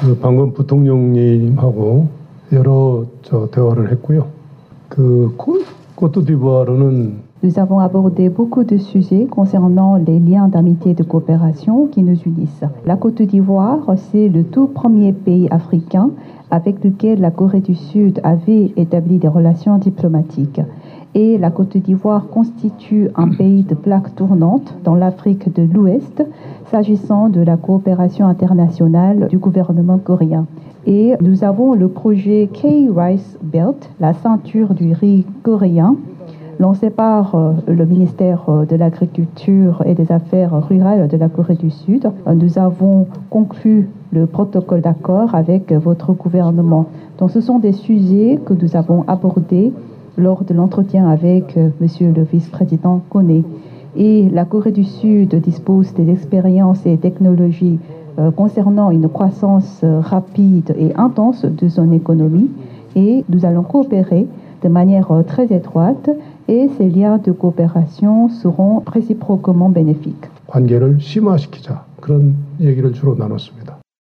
그 방금 부통령님하고 여러 저 대화를 했고요. 그 코- 코트디부아르는 Nous avons abordé beaucoup de sujets concernant les liens d'amitié et de coopération qui nous unissent. La Côte d'Ivoire, c'est le tout premier pays africain avec lequel la Corée du Sud avait établi des relations diplomatiques. Et la Côte d'Ivoire constitue un pays de plaque tournante dans l'Afrique de l'Ouest, s'agissant de la coopération internationale du gouvernement coréen. Et nous avons le projet K-Rice Belt, la ceinture du riz coréen, lancé par euh, le ministère euh, de l'Agriculture et des Affaires rurales de la Corée du Sud. Nous avons conclu le protocole d'accord avec euh, votre gouvernement. Donc ce sont des sujets que nous avons abordés lors de l'entretien avec euh, Monsieur le vice-président Kone. Et la Corée du Sud dispose des expériences et technologies euh, concernant une croissance euh, rapide et intense de son économie. Et nous allons coopérer de manière euh, très étroite et ces liens de coopération seront réciproquement bénéfiques. 관계를 심화시키자 그런 얘기를 주로 나눴습니다.